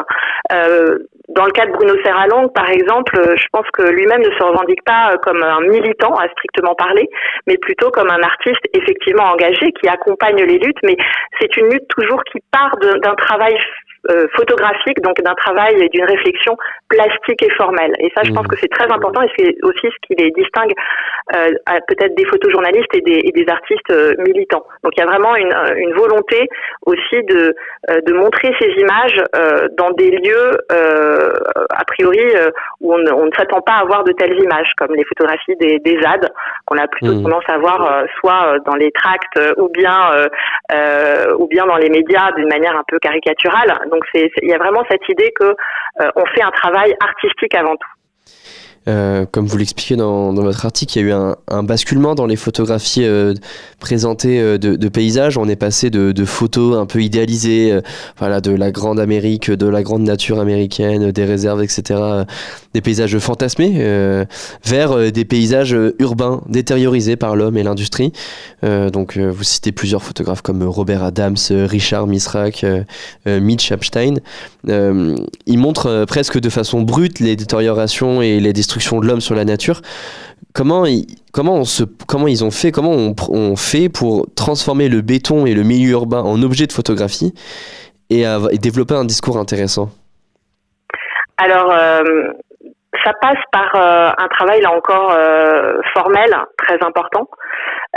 Euh, dans le cas de Bruno Serralong, par exemple, euh, je pense que lui-même ne se revendique pas euh, comme un militant à strictement parler, mais plutôt comme un artiste effectivement engagé qui accompagne les luttes. Mais c'est une lutte toujours qui part d'un travail euh, photographique, donc d'un travail et d'une réflexion plastique et formelle. Et ça, je pense que c'est très important et c'est aussi ce qui les distingue euh, peut-être des photojournalistes et des, et des artistes euh, militants. Donc il y a vraiment une, euh, une volonté aussi de, euh, de montrer ces images euh, dans des lieux euh, a priori euh, où on, ne- on ne s'attend pas à voir de telles images, comme les photographies des, des ZAD, qu'on a plutôt Mhm. tendance à voir euh, soit dans les tracts ou bien euh, euh, ou bien dans les médias d'une manière un peu caricaturale. Donc il y a vraiment cette idée que euh, fait un travail artistique avant tout. Euh, comme vous l'expliquez dans, votre article, il y a eu un, basculement dans les photographies euh, présentées euh, de, paysages. On est passé de, photos un peu idéalisées, voilà, de la grande Amérique, de la grande nature américaine, des réserves, etc., des paysages fantasmés, vers des paysages urbains détériorisés par l'homme et l'industrie. Donc, vous citez plusieurs photographes comme Robert Adams, Richard Misrak, euh, Mitch Epstein. Ils montrent presque de façon brute les détériorations et les destructions de l'homme sur la nature. Comment ils, comment, on se, comment ils ont fait, comment on, fait pour transformer le béton et le milieu urbain en objet de photographie et, développer un discours intéressant? Alors, euh, ça passe par euh, un travail là encore euh, formel très important.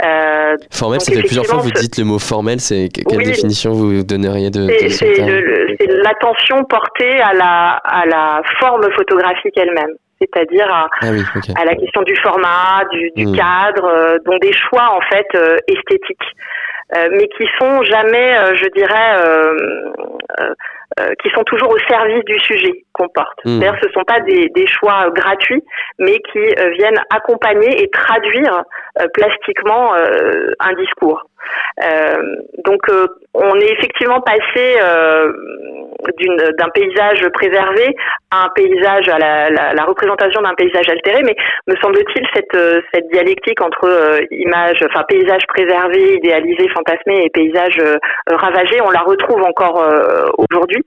Euh, Formel, ça fait plusieurs fois que vous dites le mot formel. C'est que- quelle Oui. définition vous donneriez de, de c'est l'attention portée à la, à la forme photographique elle-même, c'est-à-dire à, Ah oui, à la question du format, du, du Mm. cadre, euh, dont des choix en fait euh, esthétiques, euh, mais qui sont jamais, euh, je dirais, euh, euh, euh, qui sont toujours au service du sujet qu'on porte. Mm. C'est-à-dire, ce sont pas des, des choix gratuits, mais qui euh, viennent accompagner et traduire euh, plastiquement euh, un discours. Euh, donc, euh, on est effectivement passé euh, d'un paysage préservé à un paysage, à la, représentation d'un paysage altéré, mais me semble-t-il cette, dialectique entre image, enfin paysage préservé, idéalisé, fantasmé et paysage ravagé, on la retrouve encore aujourd'hui.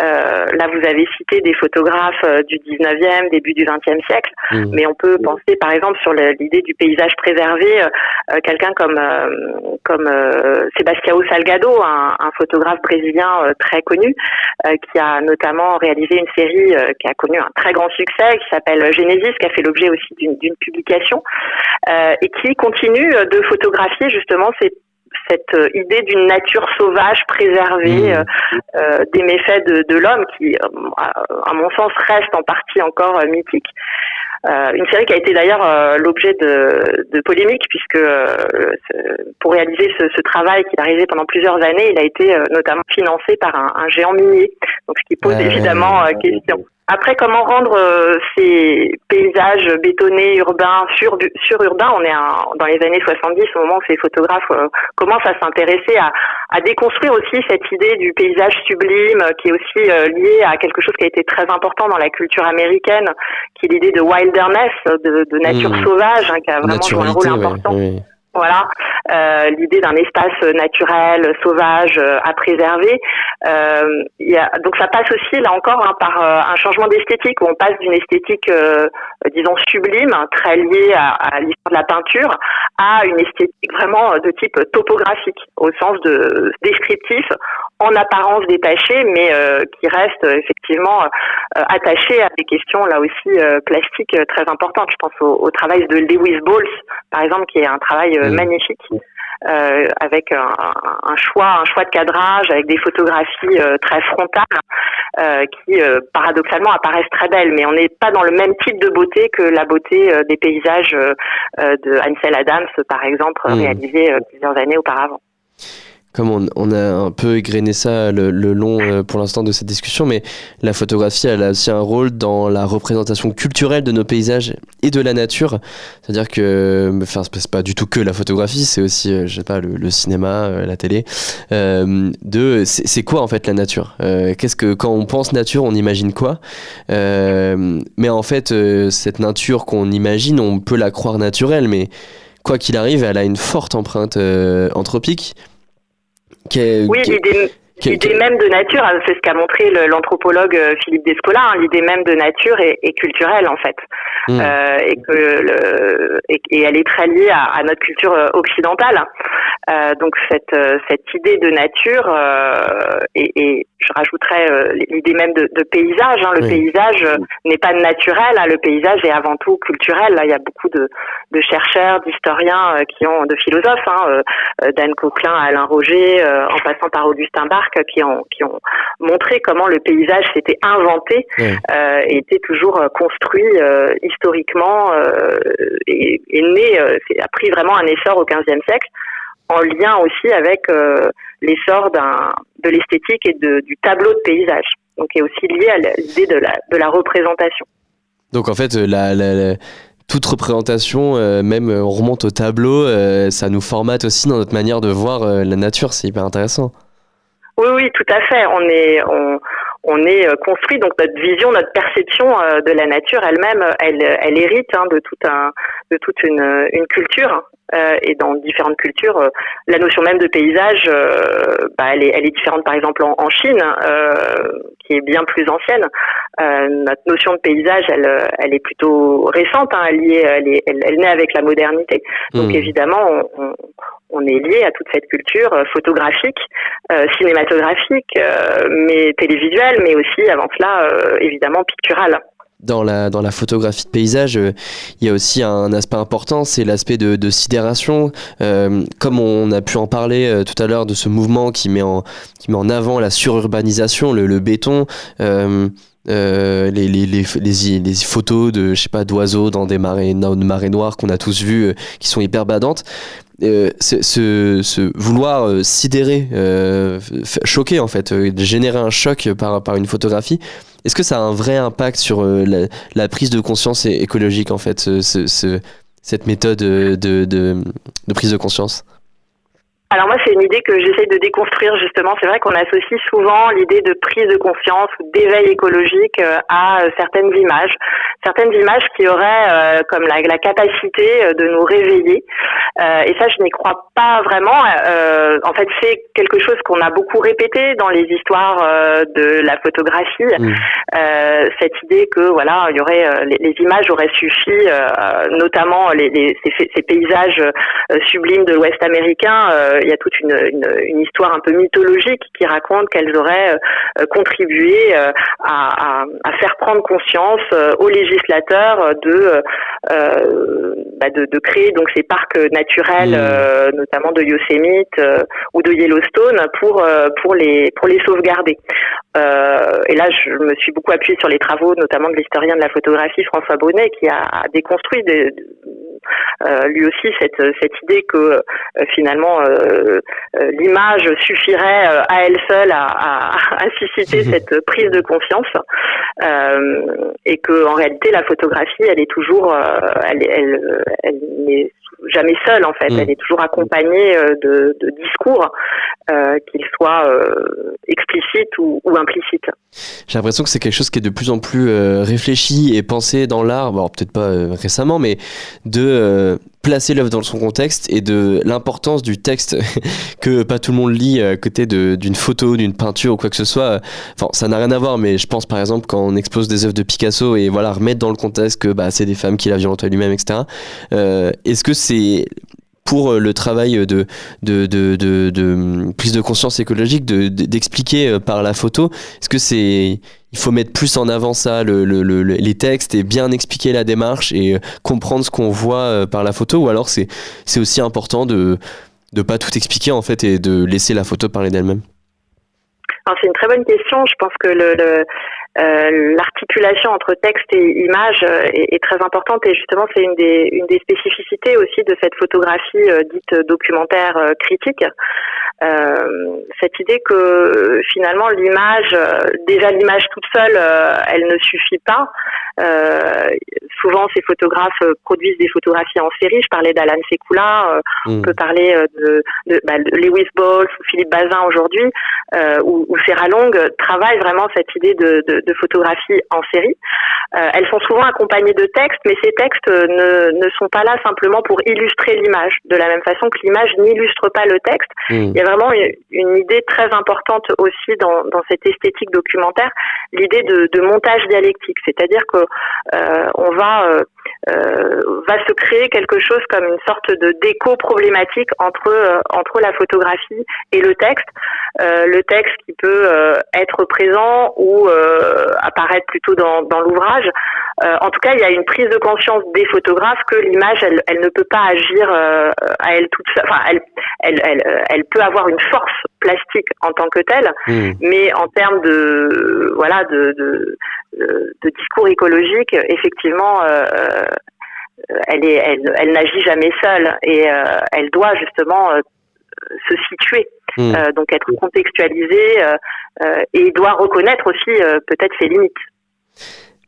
Euh, là, vous avez cité des photographes euh, du 19e, début du 20e siècle, Mm. mais on peut penser par exemple sur l'idée du paysage préservé, euh, euh, quelqu'un comme euh, comme euh, Sebastião Salgado, un, un photographe brésilien euh, très connu, euh, qui a notamment réalisé une série euh, qui a connu un très grand succès, qui s'appelle Genesis, qui a fait l'objet aussi d'une publication, euh, et qui continue de photographier justement ces cette euh, idée d'une nature sauvage préservée Mmh. euh, euh, des méfaits de, de l'homme qui, euh, à, mon sens, reste en partie encore mythique. Euh, une série qui a été d'ailleurs euh, l'objet de, de polémiques puisque euh, pour réaliser ce, ce travail qu'il a réalisé pendant plusieurs années, il a été euh, notamment financé par un, un géant minier, donc ce qui pose Ouais, évidemment euh, question. Après, comment rendre euh, ces paysages bétonnés, urbains, sur, sururbains On est un- dans les années 70, au moment où ces photographes euh, commencent à s'intéresser à, à déconstruire aussi cette idée du paysage sublime, euh, qui est aussi euh, liée à quelque chose qui a été très important dans la culture américaine, qui est l'idée de wilderness, de, de nature Mmh. sauvage, hein, qui a vraiment joué un rôle ouais, important. Voilà, euh, l'idée d'un espace naturel, sauvage, euh, à préserver. Euh, donc ça passe aussi, là encore, hein, par un changement d'esthétique, où on passe d'une esthétique, disons, sublime, très liée à, l'histoire de la peinture, à une esthétique vraiment de type topographique, au sens de descriptif, en apparence détaché, mais qui reste effectivement euh, attaché à des questions, là aussi, plastiques très importantes. Je pense au, au travail de Lewis Balls, par exemple, qui est un travail euh, Mm. magnifique euh, avec un, un choix, un choix de cadrage, avec des photographies euh, très frontales euh, qui euh, paradoxalement apparaissent très belles, mais on n'est pas dans le même type de beauté que la beauté euh, des paysages de Ansel Adams, par exemple, Mm. réalisés euh, plusieurs années auparavant. Comme on, a un peu égrené ça le, long euh, pour l'instant de cette discussion, mais la photographie, elle a aussi un rôle dans la représentation culturelle de nos paysages et de la nature. C'est-à-dire que, enfin, c'est pas du tout que la photographie, c'est aussi, euh, je sais pas, le, cinéma, euh, la télé. Euh, de, c'est quoi en fait la nature? Qu'est-ce que quand on pense nature, on imagine quoi? Mais en fait, cette nature qu'on imagine, on peut la croire naturelle, mais quoi qu'il arrive, elle a une forte empreinte anthropique. Est- Oui, est- l'idée est- même de nature, hein, c'est ce qu'a montré l'anthropologue euh, Philippe Descola, hein, l'idée même de nature est, est culturelle en fait. Mm. Euh, et que le, et, et elle est très liée à, à notre culture euh, occidentale. Euh, donc cette euh, cette idée de nature euh, et, et je rajouterais euh, l'idée même de, de paysage. hein. Le Oui. paysage euh, n'est pas naturel. hein. Le paysage est avant tout culturel. Là, il y a beaucoup de, de chercheurs, d'historiens euh, qui ont de philosophes, hein, euh, euh, Dan Coquelin, Alain Roger, euh, en passant par Augustin Barque, qui ont qui ont montré comment le paysage s'était inventé euh, et était toujours construit euh, historiquement euh, et, et né, euh, a pris vraiment un essor au XVe siècle, en lien aussi avec euh, l'essor de l'esthétique et de, du tableau de paysage. Donc, est aussi lié à l'idée de la de la représentation. Donc en fait, euh, la, la- la- toute représentation, euh, même on remonte au tableau, euh, ça nous formate aussi dans notre manière de voir euh, la nature. C'est hyper intéressant. Oui, oui, tout à fait. On est, on, on est euh, construit donc notre vision, notre perception euh, de la nature elle-même, euh, elle, elle hérite hein, de tout un, de toute une, une culture. Et dans différentes cultures, la notion même de paysage, bah, elle, est, elle est différente par exemple en, Chine, qui est bien plus ancienne. Euh, notre notion de paysage, elle, euh, elle est plutôt récente, hein, elle, est, elle, est, elle, naît avec la modernité. Donc Mm. évidemment, on, on, on est lié à toute cette culture euh, photographique, euh, cinématographique, euh, mais télévisuelle, mais aussi avant cela, évidemment, picturale. Dans la, dans la photographie de paysage, euh, il y a aussi un aspect important, c'est l'aspect de, sidération. Euh, comme on a pu en parler euh, tout à l'heure de ce mouvement qui met en, qui met en avant la sururbanisation, le, béton, les, les, les, photos de, je sais pas, d'oiseaux dans des marées, noires qu'on a tous vues, qui sont hyper badantes. Euh, ce, vouloir euh, sidérer, euh, choquer en fait, euh, générer un choc par, une photographie, est-ce que ça a un vrai impact sur la, prise de conscience écologique en fait, ce, ce- ce- cette méthode de, de, de prise de conscience? Alors moi, c'est une idée que j'essaye de déconstruire justement. C'est vrai qu'on associe souvent l'idée de prise de conscience ou d'éveil écologique euh, à euh, certaines images, certaines images qui auraient euh, comme la, la capacité euh, de nous réveiller. Euh, et ça, je n'y crois pas vraiment. Euh, en fait, c'est quelque chose qu'on a beaucoup répété dans les histoires euh, de la photographie. Mm. Euh, cette idée que voilà, il y aurait les, les images auraient suffi, euh, notamment les, les- ces, ces paysages sublimes de l'Ouest américain. Euh, il y a toute une, une, une histoire un peu mythologique qui raconte qu'elles auraient euh, contribué euh, à, à, à faire prendre conscience aux législateurs de, bah, de de créer donc ces parcs naturels, Mmh. notamment de Yosemite ou de Yellowstone, pour pour les pour les sauvegarder. Euh, et là, je me suis beaucoup appuyée sur les travaux, notamment de l'historien de la photographie François Bonnet, qui a, a déconstruit des- euh, lui aussi cette, cette idée que euh, finalement euh, euh, l'image suffirait euh, à elle seule à, à, à susciter cette prise de conscience euh, et que en réalité la photographie elle est toujours elle, elle, elle n'est jamais seule en fait Mm. elle est toujours accompagnée de, de discours euh, qu'ils soient explicites ou, ou implicites. J'ai l'impression que c'est quelque chose qui est de plus en plus réfléchi et pensé dans l'art, bon, peut-être pas récemment, mais de placer l'œuvre dans son contexte et de l'importance du texte que pas tout le monde lit à côté d'une photo, d'une peinture ou quoi que ce soit. Enfin, ça n'a rien à voir, mais je pense par exemple quand on expose des œuvres de Picasso et voilà remettre dans le contexte que bah, c'est des femmes qui l'a violenté lui-même, etc. Euh, Est-ce que c'est pour euh, le travail de, hum, prise de conscience écologique, de- de- d'expliquer euh, par la photo, est-ce que c'est il faut mettre plus en avant ça, le, le- le- le- les textes et bien expliquer la démarche et euh, comprendre ce qu'on voit par la photo, ou alors c'est aussi important de de pas tout expliquer en fait et de laisser la photo parler d'elle-même? C'est une très bonne question. Je pense que le, euh, l'articulation entre texte et image euh, est, très importante et justement c'est une des, une des spécificités aussi de cette photographie dite documentaire critique. Cette idée que finalement l'image, déjà l'image toute seule, elle ne suffit pas. souvent ces photographes produisent des photographies en série. Je parlais d'Alan Sekula, on mm. peut parler de, de, bah, de Lewis Balls Philippe Bazin aujourd'hui, ou, ou Sarah Long travaillent vraiment cette idée de, de, de photographie en série. Euh, elles sont souvent accompagnées de textes, mais ces textes ne, ne sont pas là simplement pour illustrer l'image, de la même façon que l'image n'illustre pas le texte. Il y a vraiment une, idée très importante aussi dans, dans cette esthétique documentaire, l'idée de, de, montage dialectique, c'est-à-dire que euh, on va euh, euh, va se créer quelque chose comme une sorte de déco problématique entre euh, entre la photographie et le texte. Euh, le texte qui peut être présent ou apparaître plutôt dans, dans l'ouvrage. en tout cas, il y a une prise de conscience des photographes que l'image, elle, elle ne peut pas agir à elle toute seule. Enfin, elle, elle, elle, elle peut avoir une force plastique en tant que telle, mmh. mais en termes de voilà de, de, de discours écologique, effectivement, euh, elle est, elle, elle n'agit jamais seule et euh, elle doit justement euh, se situer, mmh. donc être contextualisée et doit reconnaître aussi peut-être ses limites.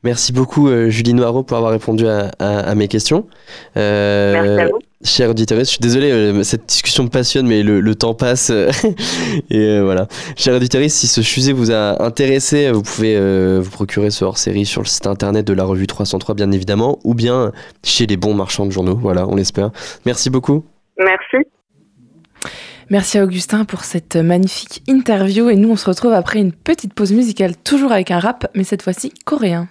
Merci beaucoup Julie Noireau pour avoir répondu à, à, à mes questions. Merci à vous. Chers auditeurs, je suis désolé, euh, cette discussion me passionne, mais le, le temps passe. et euh, voilà. Chers auditeurs, si ce sujet vous a intéressé, vous pouvez euh, vous procurer ce hors-série sur le site internet de la revue 303, bien évidemment, ou bien chez les bons marchands de journaux. Voilà, on l'espère. Merci beaucoup. Merci. Merci à Augustin pour cette magnifique interview. Et nous, on se retrouve après une petite pause musicale, toujours avec un rap, mais cette fois-ci coréen.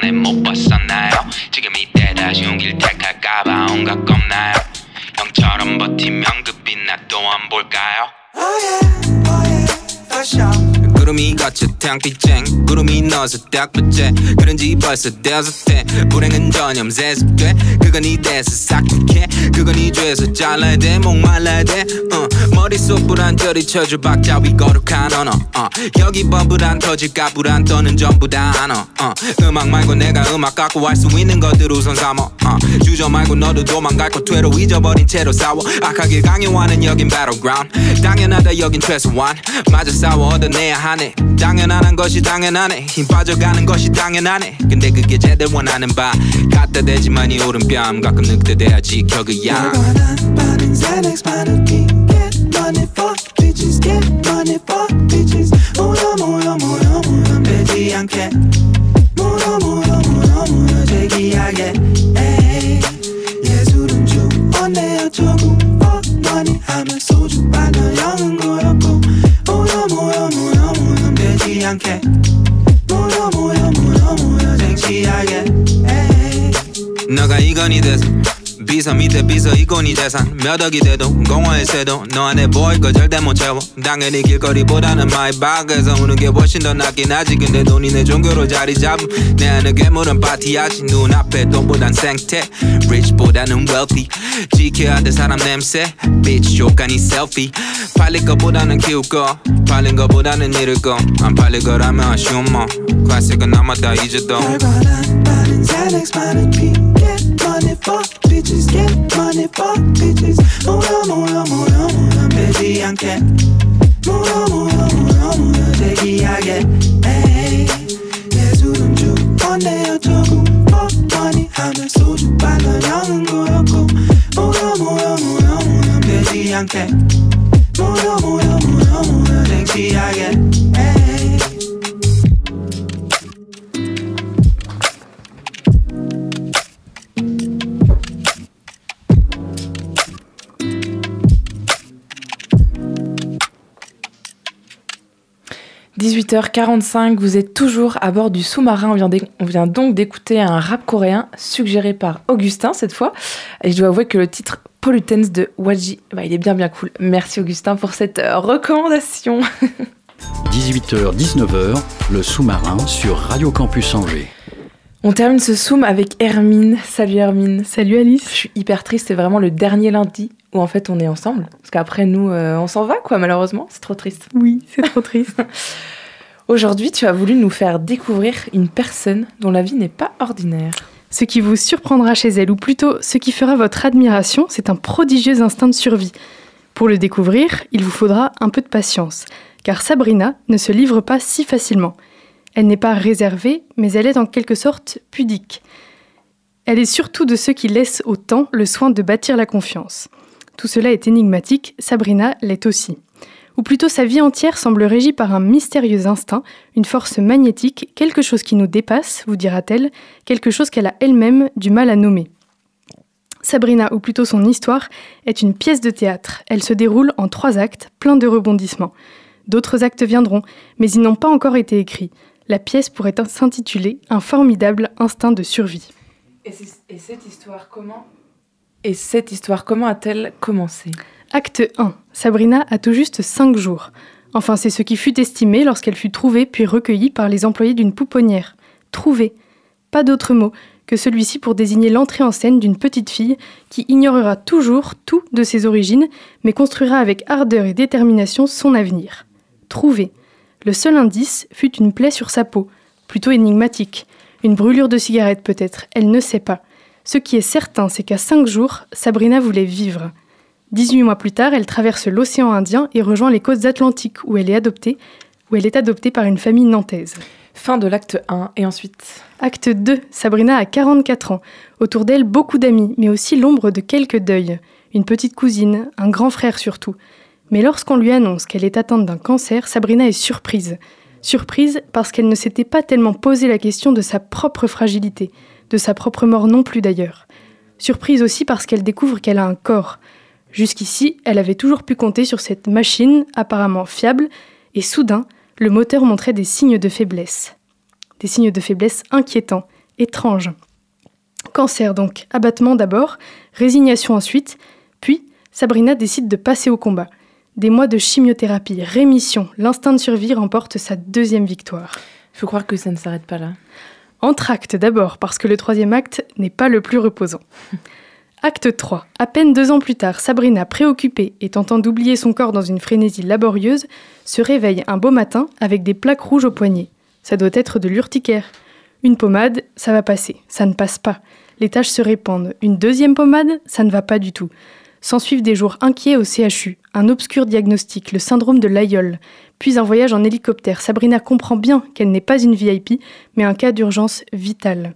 전에 못 벗었나요? 지금 이때 다시 용기를 택할까봐 온갖 겁나요? 형처럼 버티면 그 빛나 또한 볼까요? Oh yeah, oh yeah. 구름이 걷혀 탕피쟁 구름이 넣어서 딱 붙제 그런지 벌써 다섯 대. 불행은 전염 세습돼. 그건 이 대서 싹둑해 그건 이 죄에서 잘라야 돼. 목말라야 돼. 어. 머릿속 불안 저리 쳐줘 박자 위 거룩한 언어. 어. 여기 범불안 터질까 불안 떠는 전부 다 안어. 어. 음악 말고 내가 음악 갖고 할 수 있는 것들 우선 삼어. 어. 주저 말고 너도 도망갈 것 되로 잊어버린 채로 싸워. 악하게 강요하는 여긴 battleground. 당연하다 여긴 최소한. 맞아 싸워 얻어내야 하네 당연하네. 당연한 것이 당연하네. 힘 빠져가는 것이 당연하네. 근데 그게 제대로 원하는 바. 갖다 대지만 이 오른뺨. 가끔 모여 모여 모여 되지 않게. 모여 모여 모여 모여 제기하게. 예술은 주원내 어쩌고 Fuck money 하면 소주 영 않게 비서 밑에 비서 이건이 재산 몇 억이 돼도 공허의 새도 너 안에 보일 거 절대 못 채워. 당연히 길거리보다는 마이박에서 오는 게 훨씬 더 낫긴 하지. 근데 돈이 내 종교로 자리 잡음. 내 안에 괴물은 파티하지. 눈앞에 돈보단 생태 rich보다는 wealthy. 지켜야 돼 사람 냄새 bitch 조간이 셀피 팔릴 거보다는 키울 거 팔린 거보다는 잃을 거안 팔릴 거라면 아쉬운 뭐. 클래식은 아마 다 잊어도 발발한 빠른 Xanax 많은 피 Get money for bitches Get money for bitches 모여 모여 모여 모여 매지 않게 모여 모여 모여 모여 대기하게 에이 예술은 주원내 어쩌고 Fuck money 하면 소주 빨려 영은 거였고 모여 모여 모여 모여 매지 않게 모여 모 18h45, vous êtes toujours à bord du sous-marin. On vient, d'é- on vient donc d'écouter un rap coréen suggéré par Augustin cette fois. Et je dois avouer que le titre Pollutants de Waji, bah, il est bien bien cool. Merci Augustin pour cette euh, recommandation. 18h-19h, le sous-marin sur Radio Campus Angers. On termine ce Zoom avec Hermine. Salut Hermine. Salut Alice. Je suis hyper triste, c'est vraiment le dernier lundi où en fait on est ensemble. Parce qu'après nous, euh, on s'en va quoi malheureusement, c'est trop triste. Oui, c'est trop triste. Aujourd'hui, tu as voulu nous faire découvrir une personne dont la vie n'est pas ordinaire. Ce qui vous surprendra chez elle, ou plutôt ce qui fera votre admiration, c'est un prodigieux instinct de survie. Pour le découvrir, il vous faudra un peu de patience, car Sabrina ne se livre pas si facilement. Elle n'est pas réservée, mais elle est en quelque sorte pudique. Elle est surtout de ceux qui laissent au temps le soin de bâtir la confiance. Tout cela est énigmatique, Sabrina l'est aussi. Ou plutôt sa vie entière semble régie par un mystérieux instinct, une force magnétique, quelque chose qui nous dépasse, vous dira-t-elle, quelque chose qu'elle a elle-même du mal à nommer. Sabrina, ou plutôt son histoire, est une pièce de théâtre. Elle se déroule en trois actes, plein de rebondissements. D'autres actes viendront, mais ils n'ont pas encore été écrits. La pièce pourrait s'intituler Un formidable instinct de survie. Et, cette histoire comment Et cette histoire comment a-t-elle commencé? Acte 1. Sabrina a tout juste 5 jours. Enfin, c'est ce qui fut estimé lorsqu'elle fut trouvée puis recueillie par les employés d'une pouponnière. Trouvée. Pas d'autre mot que celui-ci pour désigner l'entrée en scène d'une petite fille qui ignorera toujours tout de ses origines, mais construira avec ardeur et détermination son avenir. Trouvée. Le seul indice fut une plaie sur sa peau, plutôt énigmatique. Une brûlure de cigarette peut-être, elle ne sait pas. Ce qui est certain, c'est qu'à 5 jours, Sabrina voulait vivre. 18 mois plus tard, elle traverse l'océan Indien et rejoint les côtes atlantiques où elle est adoptée, où elle est adoptée par une famille nantaise. Fin de l'acte 1 et ensuite Acte 2. Sabrina a 44 ans. Autour d'elle, beaucoup d'amis, mais aussi l'ombre de quelques deuils. Une petite cousine, un grand frère surtout. Mais lorsqu'on lui annonce qu'elle est atteinte d'un cancer, Sabrina est surprise. Surprise parce qu'elle ne s'était pas tellement posé la question de sa propre fragilité, de sa propre mort non plus d'ailleurs. Surprise aussi parce qu'elle découvre qu'elle a un corps. Jusqu'ici, elle avait toujours pu compter sur cette machine apparemment fiable, et soudain, le moteur montrait des signes de faiblesse. Des signes de faiblesse inquiétants, étranges. Cancer donc, abattement d'abord, résignation ensuite, puis Sabrina décide de passer au combat. Des mois de chimiothérapie, rémission, l'instinct de survie remporte sa deuxième victoire. Faut croire que ça ne s'arrête pas là. Entracte d'abord, parce que le troisième acte n'est pas le plus reposant. Acte 3. À peine deux ans plus tard, Sabrina, préoccupée et tentant d'oublier son corps dans une frénésie laborieuse, se réveille un beau matin avec des plaques rouges au poignet. Ça doit être de l'urticaire. Une pommade, ça va passer. Ça ne passe pas. Les taches se répandent. Une deuxième pommade, ça ne va pas du tout. S'ensuivent des jours inquiets au CHU, un obscur diagnostic, le syndrome de l'aïeul, puis un voyage en hélicoptère. Sabrina comprend bien qu'elle n'est pas une VIP, mais un cas d'urgence vital.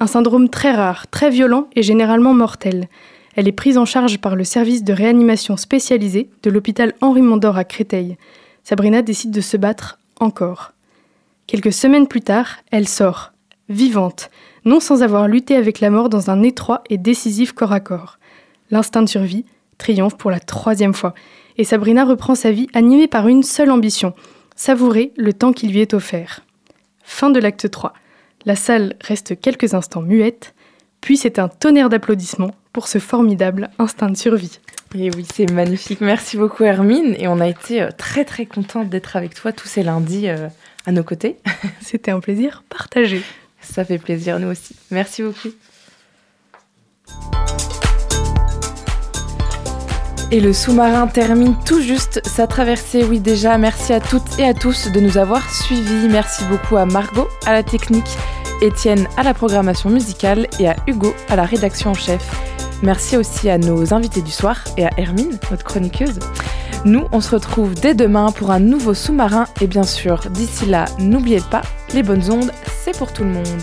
Un syndrome très rare, très violent et généralement mortel. Elle est prise en charge par le service de réanimation spécialisé de l'hôpital Henri Mondor à Créteil. Sabrina décide de se battre encore. Quelques semaines plus tard, elle sort, vivante, non sans avoir lutté avec la mort dans un étroit et décisif corps à corps. L'instinct de survie triomphe pour la troisième fois, et Sabrina reprend sa vie animée par une seule ambition, savourer le temps qui lui est offert. Fin de l'acte 3. La salle reste quelques instants muette, puis c'est un tonnerre d'applaudissements pour ce formidable instinct de survie. Et oui, c'est magnifique. Merci beaucoup Hermine, et on a été euh, très très contente d'être avec toi tous ces lundis euh, à nos côtés. C'était un plaisir partagé. Ça fait plaisir, nous aussi. Merci beaucoup. Et le sous-marin termine tout juste sa traversée. Oui, déjà, merci à toutes et à tous de nous avoir suivis. Merci beaucoup à Margot, à la technique, Étienne à la programmation musicale et à Hugo à la rédaction en chef. Merci aussi à nos invités du soir et à Hermine, notre chroniqueuse. Nous, on se retrouve dès demain pour un nouveau sous-marin. Et bien sûr, d'ici là, n'oubliez pas, les bonnes ondes, c'est pour tout le monde.